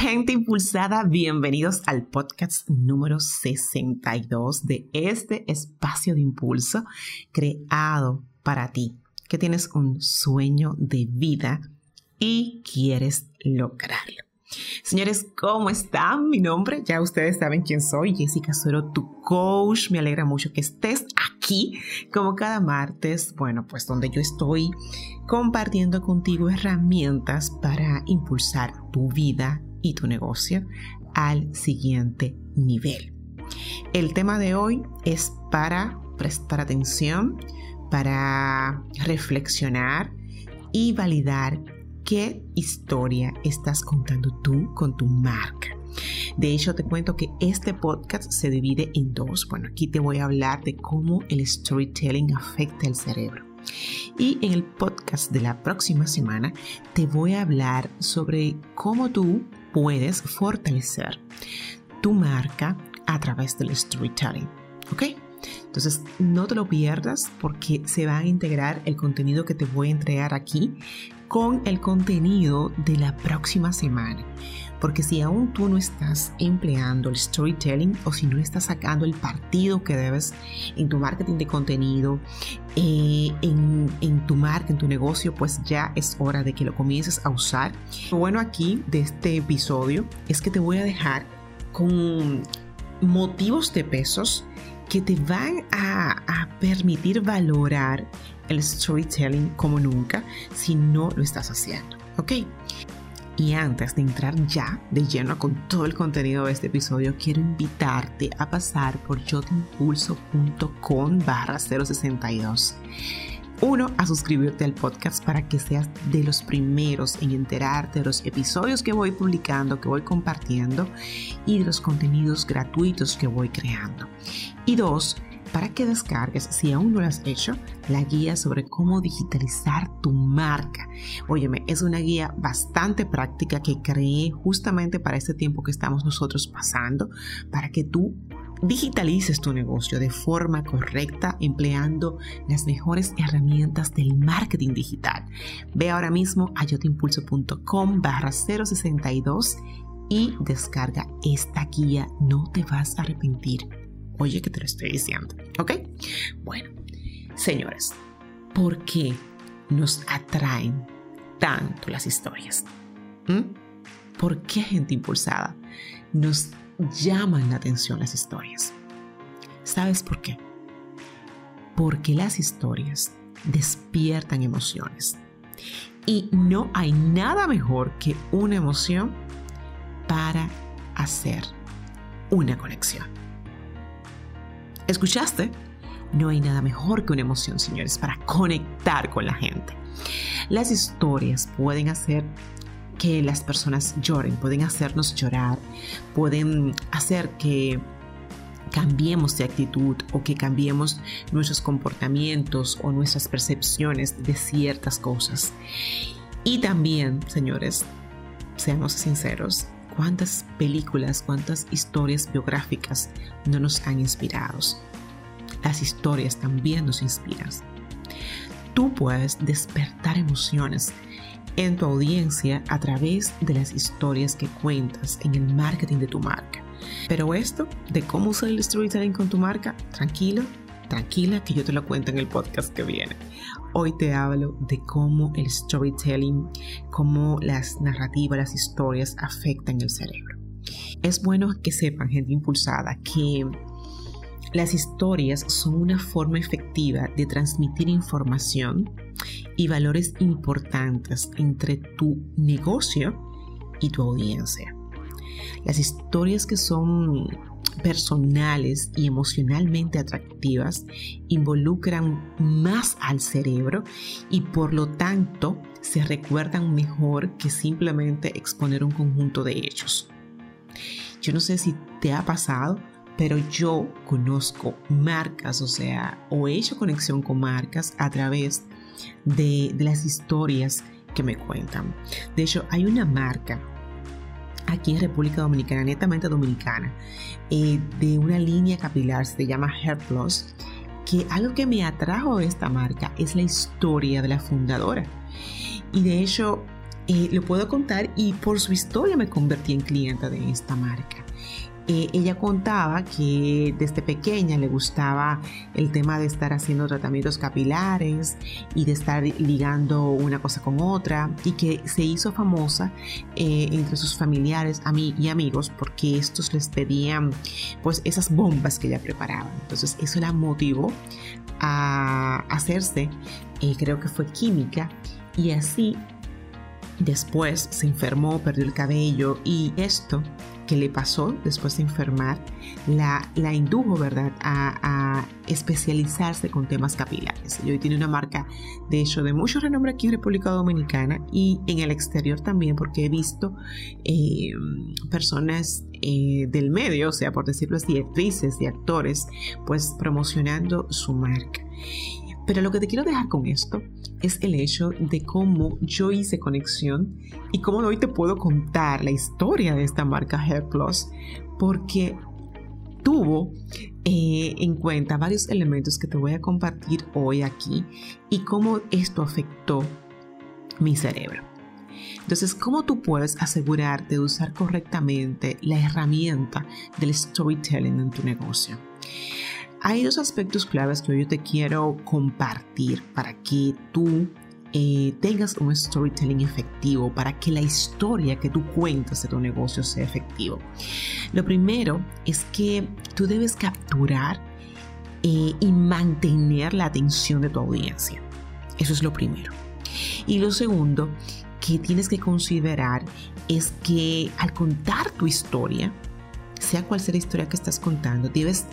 Gente impulsada, bienvenidos al podcast número 62 de este espacio de impulso creado para ti, que tienes un sueño de vida y quieres lograrlo. Señores, ¿cómo están? Mi nombre, ya ustedes saben quién soy, Jessica Suero, tu coach. Me alegra mucho que estés aquí, como cada martes, bueno, pues donde yo estoy compartiendo contigo herramientas para impulsar tu vida y tu negocio al siguiente nivel. El tema de hoy es para prestar atención, para reflexionar y validar qué historia estás contando tú con tu marca. De hecho, te cuento que este podcast se divide en dos. Bueno, aquí te voy a hablar de cómo el storytelling afecta el cerebro. Y en el podcast de la próxima semana te voy a hablar sobre cómo tú puedes fortalecer tu marca a través del storytelling. ¿Ok? Entonces, no te lo pierdas porque se va a integrar el contenido que te voy a entregar aquí con el contenido de la próxima semana. Porque si aún tú no estás empleando el storytelling o si no estás sacando el partido que debes en tu marketing de contenido, eh, en, en, tu marca, en tu negocio, pues ya es hora de que lo comiences a usar. Lo bueno aquí de este episodio es que te voy a dejar con motivos de pesos que te van a, permitir valorar el storytelling como nunca si no lo estás haciendo. ¿Ok? Y antes de entrar ya de lleno con todo el contenido de este episodio, quiero invitarte a pasar por yotimpulso.com barra 062 uno, a suscribirte al podcast para que seas de los primeros en enterarte de los episodios que voy publicando, que voy compartiendo y de los contenidos gratuitos que voy creando. Y dos, para que descargues, si aún no lo has hecho, la guía sobre cómo digitalizar tu marca. Óyeme, es una guía bastante práctica que creé justamente para este tiempo que estamos nosotros pasando, para que tú digitalices tu negocio de forma correcta empleando las mejores herramientas del marketing digital. Ve ahora mismo a yotimpulso.com barra 062 y descarga esta guía. No te vas a arrepentir. Oye que te lo estoy diciendo. ¿Ok? Bueno, señores, ¿por qué nos atraen tanto las historias? ¿Mm? ¿Por qué gente impulsada nos llaman la atención las historias. ¿Sabes por qué? Porque las historias despiertan emociones. Y no hay nada mejor que una emoción para hacer una conexión. ¿Escuchaste? No hay nada mejor que una emoción, señores, para conectar con la gente. Las historias pueden hacer que las personas lloren, pueden hacernos llorar, pueden hacer que cambiemos de actitud o que cambiemos nuestros comportamientos o nuestras percepciones de ciertas cosas. Y también, señores, seamos sinceros, cuántas películas, cuántas historias biográficas no nos han inspirado. Las historias también nos inspiran. Tú puedes despertar emociones en tu audiencia a través de las historias que cuentas en el marketing de tu marca. Pero esto de cómo usar el storytelling con tu marca, tranquilo, tranquila que yo te lo cuento en el podcast que viene. Hoy te hablo de cómo el storytelling, cómo las narrativas, las historias afectan el cerebro. Es bueno que sepan, gente impulsada, que las historias son una forma efectiva de transmitir información y valores importantes entre tu negocio y tu audiencia. Las historias que son personales y emocionalmente atractivas involucran más al cerebro y por lo tanto se recuerdan mejor que simplemente exponer un conjunto de hechos. Yo no sé si te ha pasado, pero yo conozco marcas, o sea, o he hecho conexión con marcas a través de, las historias que me cuentan. De hecho, hay una marca aquí en República Dominicana, netamente dominicana, eh, de una línea capilar, se llama Hair Plus, que algo que me atrajo esta marca es la historia de la fundadora. Y de hecho, eh, lo puedo contar y por su historia me convertí en clienta de esta marca. Ella contaba que desde pequeña le gustaba el tema de estar haciendo tratamientos capilares y de estar ligando una cosa con otra y que se hizo famosa eh, entre sus familiares y amigos porque estos les pedían pues esas bombas que ella preparaba. Entonces eso la motivó a hacerse, eh, creo que fue química y así Después se enfermó, perdió el cabello y esto que le pasó después de enfermar la, la indujo, ¿verdad?, a, especializarse con temas capilares. Y hoy tiene una marca, de hecho, de mucho renombre aquí en República Dominicana y en el exterior también, porque he visto eh, personas eh, del medio, o sea, por decirlo así, actrices y actores, pues promocionando su marca. Pero lo que te quiero dejar con esto es el hecho de cómo yo hice conexión y cómo hoy te puedo contar la historia de esta marca Hair Plus, porque tuvo eh, en cuenta varios elementos que te voy a compartir hoy aquí y cómo esto afectó mi cerebro. Entonces, ¿cómo tú puedes asegurarte de usar correctamente la herramienta del storytelling en tu negocio? Hay dos aspectos claves que yo te quiero compartir para que tú eh, tengas un storytelling efectivo, para que la historia que tú cuentas de tu negocio sea efectivo. Lo primero es que tú debes capturar eh, y mantener la atención de tu audiencia. Eso es lo primero. Y lo segundo que tienes que considerar es que al contar tu historia, sea cual sea la historia que estás contando, debes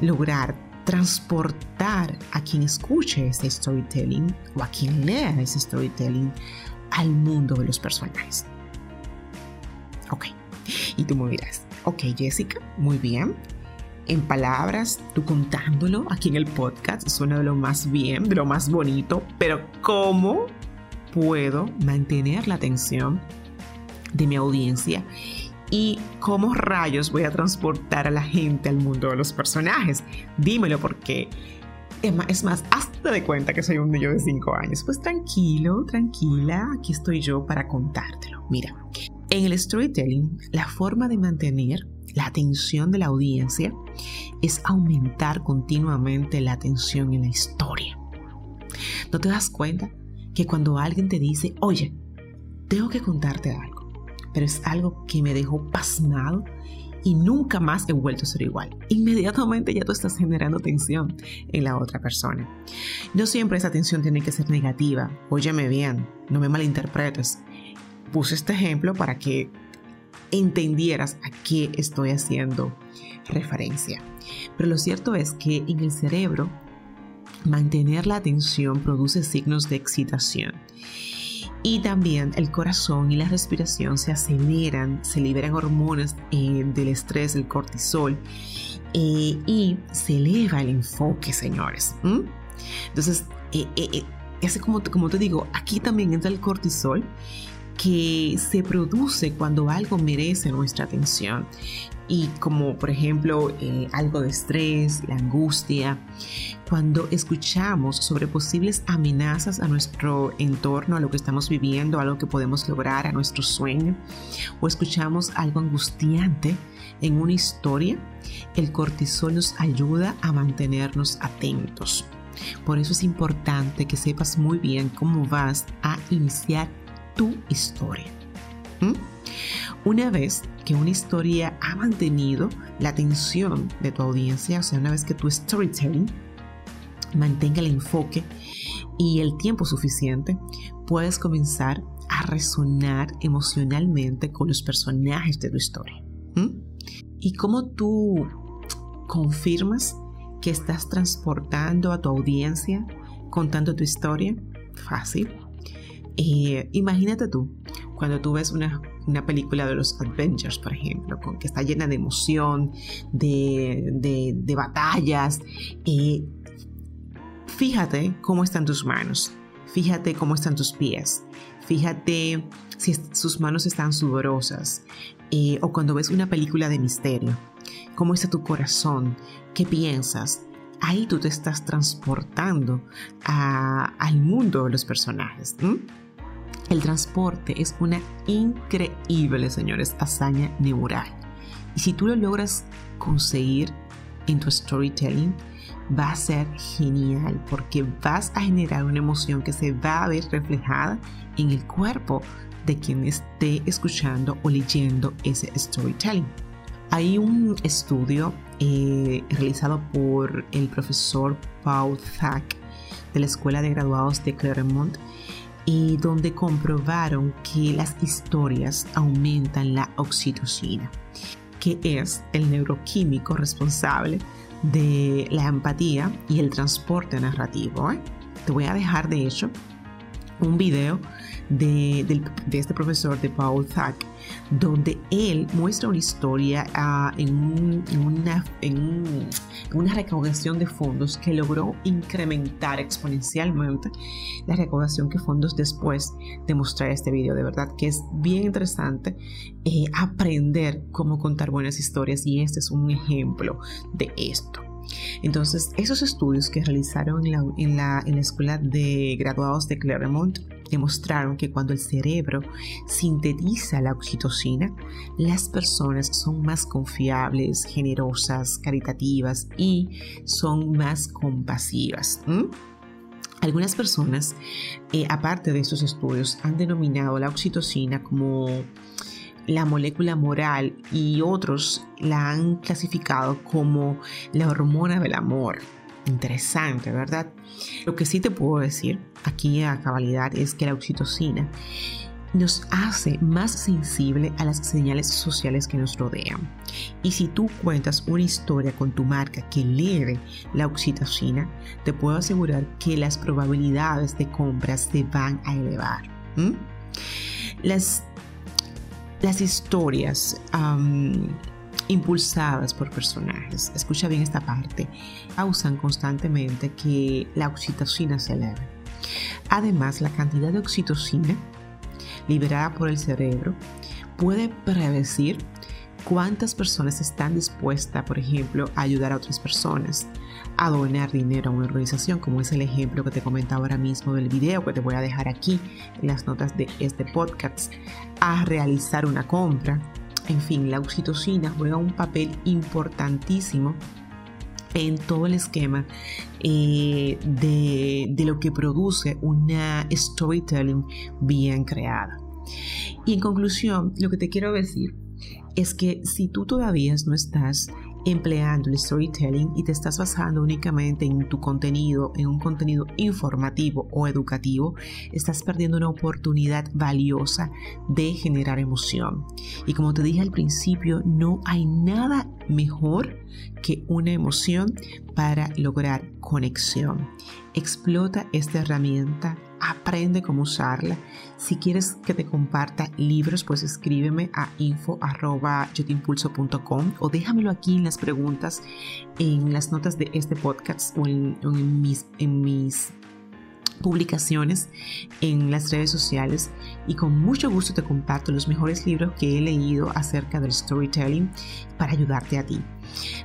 lograr transportar a quien escuche ese storytelling o a quien lea ese storytelling al mundo de los personajes. Ok, y tú me dirás, ok Jessica, muy bien. En palabras, tú contándolo aquí en el podcast suena de lo más bien, de lo más bonito, pero ¿cómo puedo mantener la atención de mi audiencia ¿Y cómo rayos voy a transportar a la gente al mundo de los personajes? Dímelo porque es más, hazte de cuenta que soy un niño de 5 años. Pues tranquilo, tranquila, aquí estoy yo para contártelo. Mira, en el storytelling, la forma de mantener la atención de la audiencia es aumentar continuamente la atención en la historia. ¿No te das cuenta que cuando alguien te dice, oye, tengo que contarte algo? Pero es algo que me dejó pasmado y nunca más he vuelto a ser igual. Inmediatamente ya tú estás generando tensión en la otra persona. No siempre esa tensión tiene que ser negativa. Óyeme bien, no me malinterpretes. Puse este ejemplo para que entendieras a qué estoy haciendo referencia. Pero lo cierto es que en el cerebro mantener la atención produce signos de excitación y también el corazón y la respiración se aceleran, se liberan hormonas eh, del estrés, el cortisol eh, y se eleva el enfoque, señores. Entonces, eh, como, como te digo, aquí también entra el cortisol que se produce cuando algo merece nuestra atención y como por ejemplo eh, algo de estrés, la angustia, cuando escuchamos sobre posibles amenazas a nuestro entorno, a lo que estamos viviendo, a lo que podemos lograr, a nuestro sueño, o escuchamos algo angustiante en una historia, el cortisol nos ayuda a mantenernos atentos. Por eso es importante que sepas muy bien cómo vas a iniciar tu historia. ¿Mm? Una vez que una historia ha mantenido la atención de tu audiencia, o sea, una vez que tu storytelling mantenga el enfoque y el tiempo suficiente, puedes comenzar a resonar emocionalmente con los personajes de tu historia. ¿Y cómo tú confirmas que estás transportando a tu audiencia contando tu historia? Fácil. Eh, imagínate tú, cuando tú ves una una película de los Avengers, por ejemplo, con, que está llena de emoción, de, batallas. Eh, fíjate cómo están tus manos, fíjate cómo están tus pies, fíjate si sus manos están sudorosas, eh, o cuando ves una película de misterio, cómo está tu corazón, qué piensas. Ahí tú te estás transportando al mundo de los personajes. El transporte es una increíble, señores, hazaña neural. Y si tú lo logras conseguir en tu storytelling, va a ser genial porque vas a generar una emoción que se va a ver reflejada en el cuerpo de quien esté escuchando o leyendo ese storytelling. Hay un estudio eh, realizado por el profesor Paul Thack de la Escuela de Graduados de Claremont y donde comprobaron que las historias aumentan la oxitocina, que es el neuroquímico responsable de la empatía y el transporte narrativo. ¿eh? Te voy a dejar, de hecho, un video de, este profesor, de Paul Thack, donde él muestra una historia ah, en, una, en, una recaudación de fondos que logró incrementar exponencialmente la recaudación que fondos después de mostrar este video. De verdad que es bien interesante eh, aprender cómo contar buenas historias y este es un ejemplo de esto. Entonces, esos estudios que realizaron en la, en la Escuela de Graduados de Claremont demostraron que cuando el cerebro sintetiza la oxitocina, las personas son más confiables, generosas, caritativas y son más compasivas. Algunas personas, eh, aparte de estos estudios, han denominado la oxitocina como la molécula moral y otros la han clasificado como la hormona del amor. Interesante, ¿verdad? Lo que sí te puedo decir aquí a cabalidad es que la oxitocina nos hace más sensible a las señales sociales que nos rodean. Y si tú cuentas una historia con tu marca que eleve la oxitocina, te puedo asegurar que las probabilidades de compras se van a elevar. Las, las historias impulsadas por personajes, escucha bien esta parte, causan constantemente que la oxitocina se eleve. Además, la cantidad de oxitocina liberada por el cerebro puede predecir cuántas personas están dispuestas, por ejemplo, a ayudar a otras personas, a donar dinero a una organización, como es el ejemplo que te comentaba ahora mismo del video que te voy a dejar aquí en las notas de este podcast, a realizar una compra, en fin, la oxitocina juega un papel importantísimo en todo el esquema eh, de, de lo que produce una storytelling bien creada. Y en conclusión, lo que te quiero decir es que si tú todavía no estás empleando el storytelling y te estás basando únicamente en tu contenido, en un contenido informativo o educativo, estás perdiendo una oportunidad valiosa de generar emoción. Y como te dije al principio, no hay nada mejor que una emoción para lograr conexión. Explota esta herramienta aprende cómo usarla. Si quieres que te comparta libros, pues escríbeme a info.yotimpulso.com o déjamelo aquí en las preguntas, en las notas de este podcast o en, mis, en mis publicaciones en las redes sociales y con mucho gusto te comparto los mejores libros que he leído acerca del storytelling para ayudarte a ti.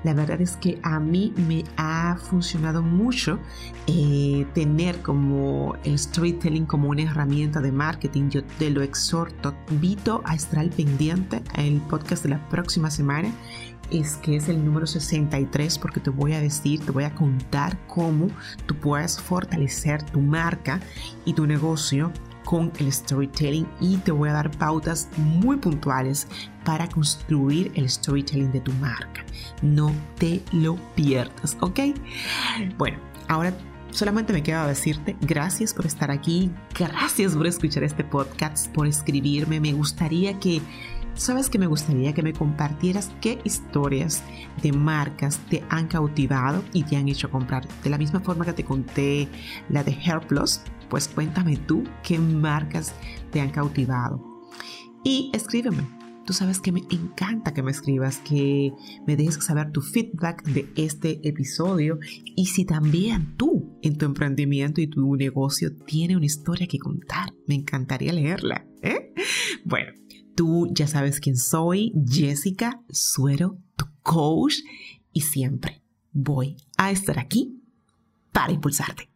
La verdad es que a mí me ha funcionado mucho eh, tener como el storytelling como una herramienta de marketing. Yo te lo exhorto, invito a estar al pendiente el podcast de la próxima semana es que es el número 63 porque te voy a decir, te voy a contar cómo tú puedes fortalecer tu marca y tu negocio con el storytelling y te voy a dar pautas muy puntuales para construir el storytelling de tu marca. No te lo pierdas, ¿ok? Bueno, ahora solamente me queda decirte gracias por estar aquí, gracias por escuchar este podcast, por escribirme. Me gustaría que Sabes que me gustaría que me compartieras qué historias de marcas te han cautivado y te han hecho comprar. De la misma forma que te conté la de Hair Plus, pues cuéntame tú qué marcas te han cautivado. y escríbeme. Tú sabes que me encanta que me escribas, que me dejes saber tu feedback de este episodio y si también tú en tu emprendimiento y tu negocio tiene una historia que contar. Me encantaría leerla. ¿eh? Bueno, tú ya sabes quién soy, Jessica Suero, tu coach, y siempre voy a estar aquí para impulsarte.